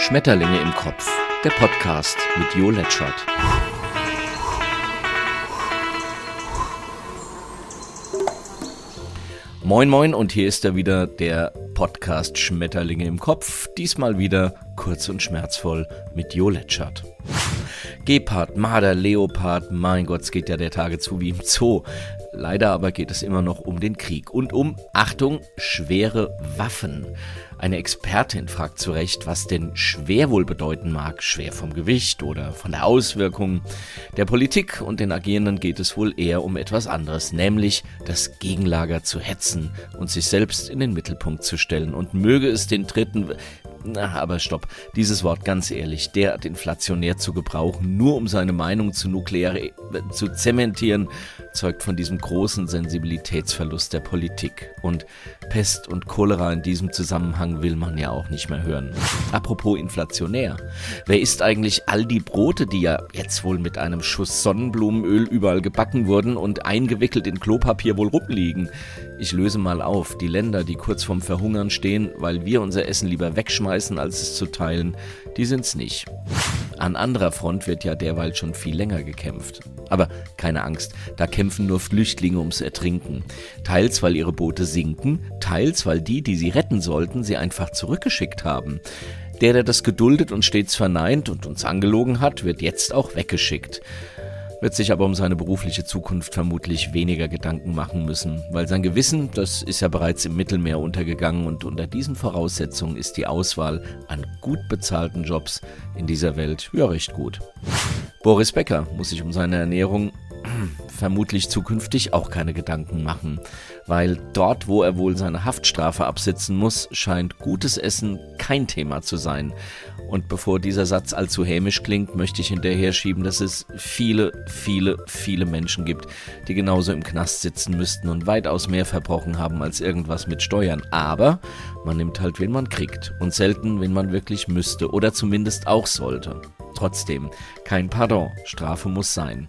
Schmetterlinge im Kopf, der Podcast mit Jo Letschert. Moin moin und hier ist er wieder, der Podcast Schmetterlinge im Kopf, diesmal wieder kurz und schmerzvoll mit Jo Letschert. Gepard, Marder, Leopard, mein Gott, es geht ja der Tage zu wie im Zoo. Leider aber geht es immer noch um den Krieg und um, Achtung, schwere Waffen. Eine Expertin fragt zu Recht, was denn schwer wohl bedeuten mag. Schwer vom Gewicht oder von der Auswirkung. Der Politik und den Agierenden geht es wohl eher um etwas anderes, nämlich das Gegenlager zu hetzen und sich selbst in den Mittelpunkt zu stellen. Und möge es den Dritten, na, aber stopp. Dieses Wort ganz ehrlich, derart inflationär zu gebrauchen, nur um seine Meinung zu nuklear äh, zu zementieren, zeugt von diesem großen Sensibilitätsverlust der Politik. Und Pest und Cholera in diesem Zusammenhang will man ja auch nicht mehr hören. Apropos inflationär. Wer isst eigentlich all die Brote, die ja jetzt wohl mit einem Schuss Sonnenblumenöl überall gebacken wurden und eingewickelt in Klopapier wohl rumliegen? Ich löse mal auf. Die Länder, die kurz vorm Verhungern stehen, weil wir unser Essen lieber wegschmeißen, als es zu teilen, die sind's nicht. An anderer Front wird ja derweil schon viel länger gekämpft. Aber keine Angst, da kämpfen nur Flüchtlinge ums Ertrinken. Teils, weil ihre Boote sinken, teils, weil die, die sie retten sollten, sie einfach zurückgeschickt haben. Der, der das geduldet und stets verneint und uns angelogen hat, wird jetzt auch weggeschickt wird sich aber um seine berufliche Zukunft vermutlich weniger Gedanken machen müssen, weil sein Gewissen, das ist ja bereits im Mittelmeer untergegangen und unter diesen Voraussetzungen ist die Auswahl an gut bezahlten Jobs in dieser Welt ja recht gut. Boris Becker muss sich um seine Ernährung vermutlich zukünftig auch keine Gedanken machen, weil dort, wo er wohl seine Haftstrafe absitzen muss, scheint gutes Essen kein Thema zu sein. Und bevor dieser Satz allzu hämisch klingt, möchte ich hinterher schieben, dass es viele, viele, viele Menschen gibt, die genauso im Knast sitzen müssten und weitaus mehr verbrochen haben als irgendwas mit Steuern. Aber man nimmt halt, wen man kriegt und selten, wen man wirklich müsste oder zumindest auch sollte. Trotzdem, kein Pardon, Strafe muss sein.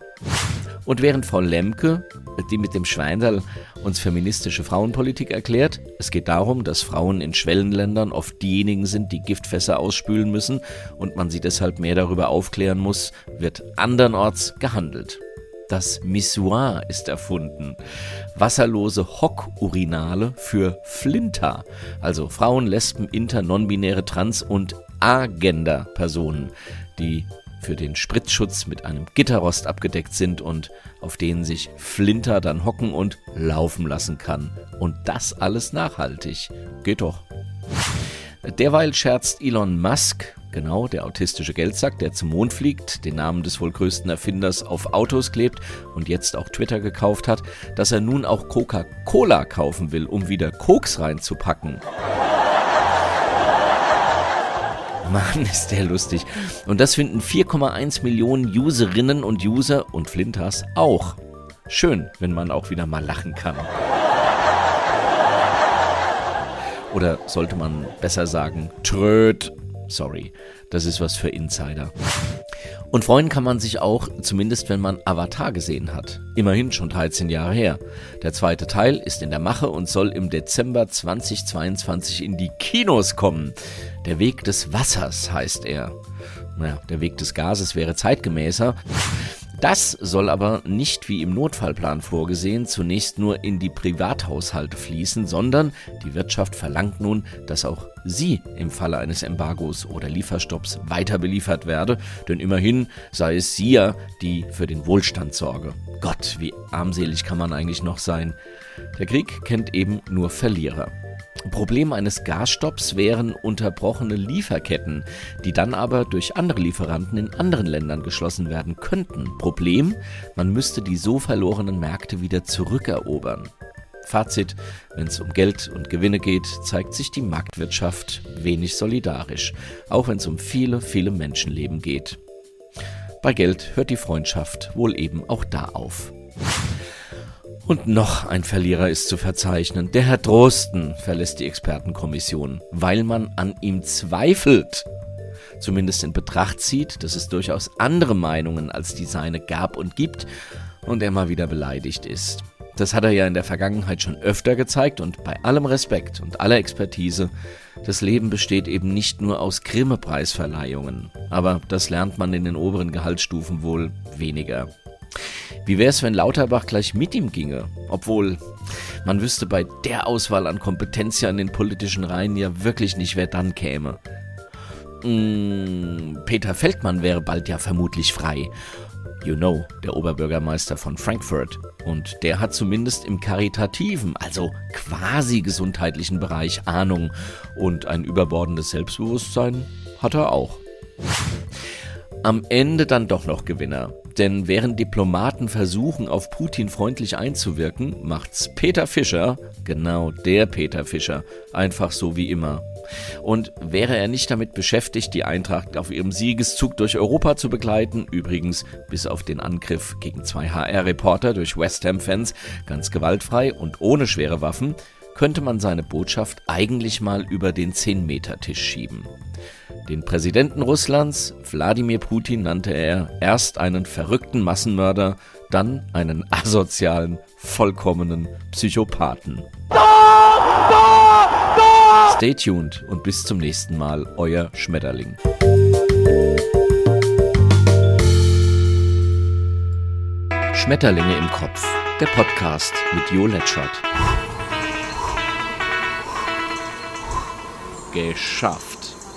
Und während Frau Lemke, die mit dem Schweinderl uns feministische Frauenpolitik erklärt, es geht darum, dass Frauen in Schwellenländern oft diejenigen sind, die Giftfässer ausspülen müssen und man sie deshalb mehr darüber aufklären muss, wird andernorts gehandelt. Das Missoir ist erfunden. Wasserlose Hockurinale für Flinter, also Frauen, Lesben, Inter, Nonbinäre, Trans- und Agender-Personen, die für den Spritzschutz mit einem Gitterrost abgedeckt sind und auf denen sich Flinter dann hocken und laufen lassen kann. Und das alles nachhaltig. Geht doch. Derweil scherzt Elon Musk, genau der autistische Geldsack, der zum Mond fliegt, den Namen des wohl größten Erfinders auf Autos klebt und jetzt auch Twitter gekauft hat, dass er nun auch Coca-Cola kaufen will, um wieder Koks reinzupacken. Mann, ist der lustig. Und das finden 4,1 Millionen Userinnen und User und Flinters auch. Schön, wenn man auch wieder mal lachen kann. Oder sollte man besser sagen, tröd. Sorry, das ist was für Insider. Und freuen kann man sich auch, zumindest wenn man Avatar gesehen hat. Immerhin schon 13 Jahre her. Der zweite Teil ist in der Mache und soll im Dezember 2022 in die Kinos kommen. Der Weg des Wassers heißt er. Naja, der Weg des Gases wäre zeitgemäßer. Das soll aber nicht wie im Notfallplan vorgesehen zunächst nur in die Privathaushalte fließen, sondern die Wirtschaft verlangt nun, dass auch sie im Falle eines Embargos oder Lieferstopps weiter beliefert werde, denn immerhin sei es sie ja, die für den Wohlstand sorge. Gott, wie armselig kann man eigentlich noch sein? Der Krieg kennt eben nur Verlierer. Problem eines Gasstopps wären unterbrochene Lieferketten, die dann aber durch andere Lieferanten in anderen Ländern geschlossen werden könnten. Problem, man müsste die so verlorenen Märkte wieder zurückerobern. Fazit, wenn es um Geld und Gewinne geht, zeigt sich die Marktwirtschaft wenig solidarisch, auch wenn es um viele, viele Menschenleben geht. Bei Geld hört die Freundschaft wohl eben auch da auf. Und noch ein Verlierer ist zu verzeichnen. Der Herr Drosten verlässt die Expertenkommission, weil man an ihm zweifelt. Zumindest in Betracht zieht, dass es durchaus andere Meinungen als die seine gab und gibt und er mal wieder beleidigt ist. Das hat er ja in der Vergangenheit schon öfter gezeigt und bei allem Respekt und aller Expertise, das Leben besteht eben nicht nur aus Grimme-Preisverleihungen. Aber das lernt man in den oberen Gehaltsstufen wohl weniger. Wie wäre es, wenn Lauterbach gleich mit ihm ginge? Obwohl, man wüsste bei der Auswahl an Kompetenz ja in den politischen Reihen ja wirklich nicht, wer dann käme. Hm, Peter Feldmann wäre bald ja vermutlich frei. You know, der Oberbürgermeister von Frankfurt. Und der hat zumindest im karitativen, also quasi gesundheitlichen Bereich Ahnung und ein überbordendes Selbstbewusstsein hat er auch. Am Ende dann doch noch Gewinner. Denn während Diplomaten versuchen, auf Putin freundlich einzuwirken, macht's Peter Fischer, genau der Peter Fischer, einfach so wie immer. Und wäre er nicht damit beschäftigt, die Eintracht auf ihrem Siegeszug durch Europa zu begleiten, übrigens bis auf den Angriff gegen zwei HR-Reporter durch West Ham-Fans ganz gewaltfrei und ohne schwere Waffen, könnte man seine Botschaft eigentlich mal über den 10-Meter-Tisch schieben. Den Präsidenten Russlands, Wladimir Putin, nannte er erst einen verrückten Massenmörder, dann einen asozialen, vollkommenen Psychopathen. Stay tuned und bis zum nächsten Mal, euer Schmetterling. Schmetterlinge im Kopf, der Podcast mit Jo Letschert. Geschafft.